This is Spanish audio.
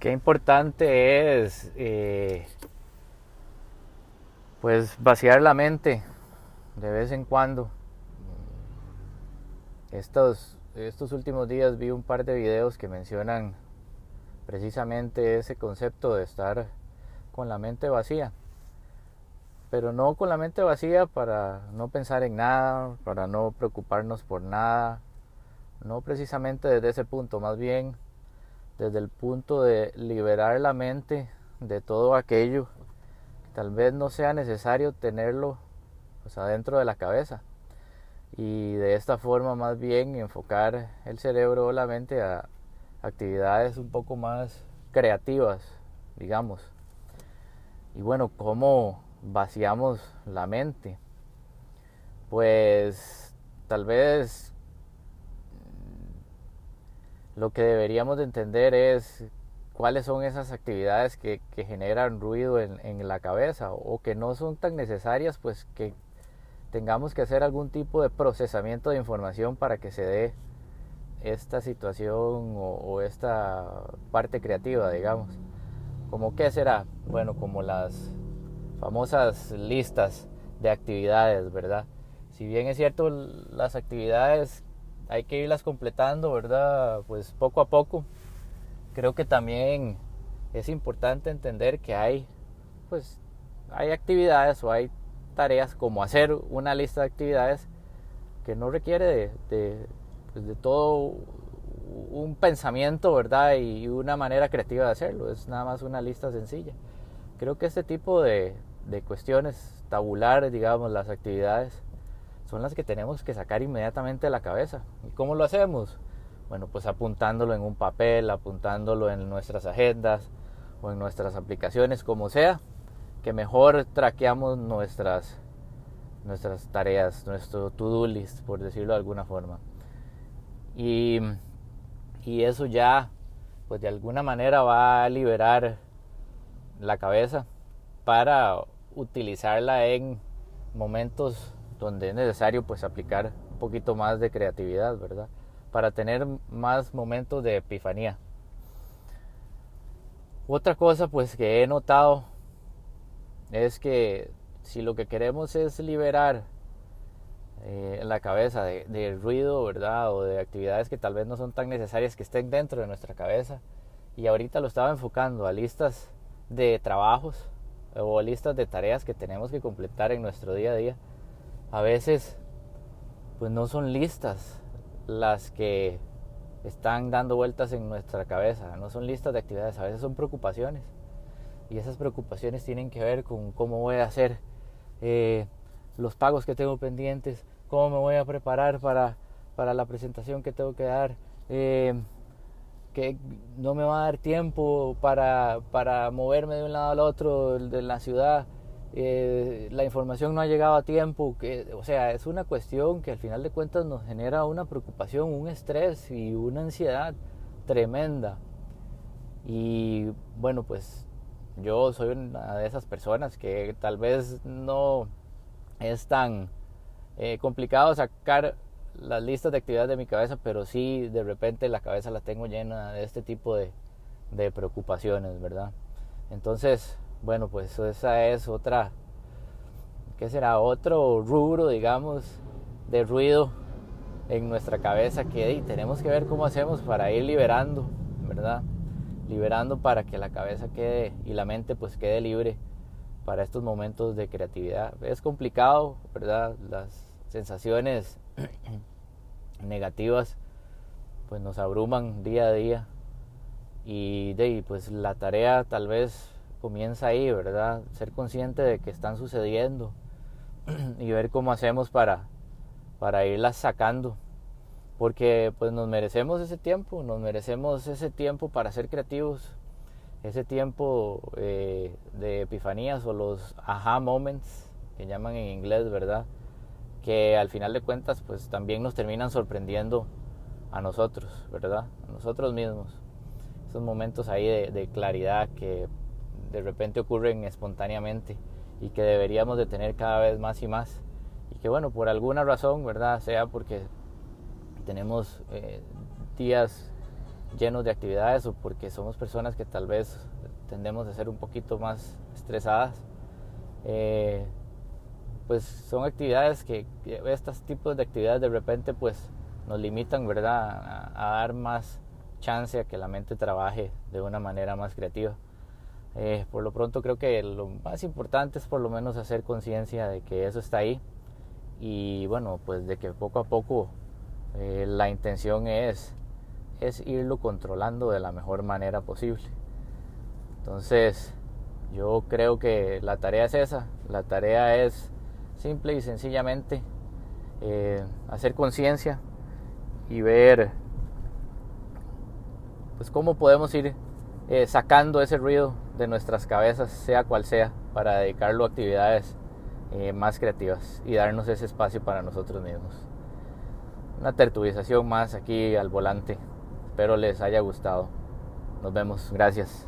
qué importante es eh, pues vaciar la mente de vez en cuando. Estos, estos últimos días vi un par de videos que mencionan precisamente ese concepto de estar con la mente vacía. Pero no con la mente vacía para no pensar en nada, para no preocuparnos por nada. No precisamente desde ese punto, más bien desde el punto de liberar la mente de todo aquello que tal vez no sea necesario tenerlo pues, adentro de la cabeza y de esta forma más bien enfocar el cerebro o la mente a actividades un poco más creativas, digamos. Y bueno, ¿cómo vaciamos la mente? Pues tal vez lo que deberíamos de entender es cuáles son esas actividades que, generan ruido en, la cabeza o que no son tan necesarias, pues que tengamos que hacer algún tipo de procesamiento de información para que se dé esta situación o, o esta parte creativa, digamos. ¿Cómo qué será? Bueno, como las famosas listas de actividades, ¿verdad? Si bien es cierto, las actividades hay que irlas completando, ¿verdad? Pues poco a poco. Creo que también es importante entender que hay, pues, hay actividades o hay tareas como hacer una lista de actividades que no requiere de, de, pues, de todo un pensamiento, ¿verdad? Y una manera creativa de hacerlo. Es nada más una lista sencilla. Creo que este tipo de, de cuestiones tabulares, digamos, las actividades, son las que tenemos que sacar inmediatamente de la cabeza. ¿Y cómo lo hacemos? Bueno, pues apuntándolo en un papel, apuntándolo en nuestras agendas o en nuestras aplicaciones, como sea, que mejor traqueamos nuestras, nuestras tareas, nuestro to-do list, por decirlo de alguna forma. Y, y eso ya, pues de alguna manera va a liberar la cabeza para utilizarla en momentos donde es necesario pues aplicar un poquito más de creatividad, ¿verdad? Para tener más momentos de epifanía. Otra cosa pues que he notado es que si lo que queremos es liberar eh, la cabeza de, de, ruido, ¿verdad? O de actividades que tal vez no son tan necesarias que estén dentro de nuestra cabeza. Y ahorita lo estaba enfocando a listas de trabajos o listas de tareas que tenemos que completar en nuestro día a día a veces pues no son listas las que están dando vueltas en nuestra cabeza, no son listas de actividades, a veces son preocupaciones. Y esas preocupaciones tienen que ver con cómo voy a hacer eh, los pagos que tengo pendientes, cómo me voy a preparar para, para la presentación que tengo que dar, eh, que no me va a dar tiempo para, para moverme de un lado al otro de la ciudad eh, la información no ha llegado a tiempo, que, o sea, es una cuestión que al final de cuentas nos genera una preocupación, un estrés y una ansiedad tremenda. Y bueno, pues yo soy una de esas personas que tal vez no es tan eh, complicado sacar las listas de actividades de mi cabeza, pero sí de repente la cabeza la tengo llena de este tipo de, de preocupaciones, ¿verdad? Entonces, bueno, pues esa es otra, ¿qué será? Otro rubro, digamos, de ruido en nuestra cabeza que tenemos que ver cómo hacemos para ir liberando, ¿verdad? Liberando para que la cabeza quede y la mente pues quede libre para estos momentos de creatividad. Es complicado, ¿verdad? Las sensaciones negativas pues nos abruman día a día y de pues la tarea tal vez comienza ahí, ¿verdad? Ser consciente de que están sucediendo y ver cómo hacemos para, para irlas sacando. Porque pues nos merecemos ese tiempo, nos merecemos ese tiempo para ser creativos, ese tiempo eh, de epifanías o los aha moments que llaman en inglés, ¿verdad? Que al final de cuentas pues también nos terminan sorprendiendo a nosotros, ¿verdad? A nosotros mismos. Esos momentos ahí de, de claridad que de repente ocurren espontáneamente y que deberíamos de tener cada vez más y más y que bueno por alguna razón verdad sea porque tenemos eh, días llenos de actividades o porque somos personas que tal vez tendemos a ser un poquito más estresadas, eh, pues son actividades que, estos tipos de actividades de repente pues nos limitan, ¿verdad? A, dar más chance a que la mente trabaje de una manera más creativa. Eh, por lo pronto creo que lo más importante es por lo menos hacer conciencia de que eso está ahí y bueno, pues de que poco a poco eh, la intención es, es irlo controlando de la mejor manera posible. Entonces, yo creo que la tarea es esa, la tarea es simple y sencillamente eh, hacer conciencia y ver pues cómo podemos ir sacando ese ruido de nuestras cabezas, sea cual sea, para dedicarlo a actividades eh, más creativas y darnos ese espacio para nosotros mismos. Una tertulización más aquí al volante. Espero les haya gustado. Nos vemos. Gracias.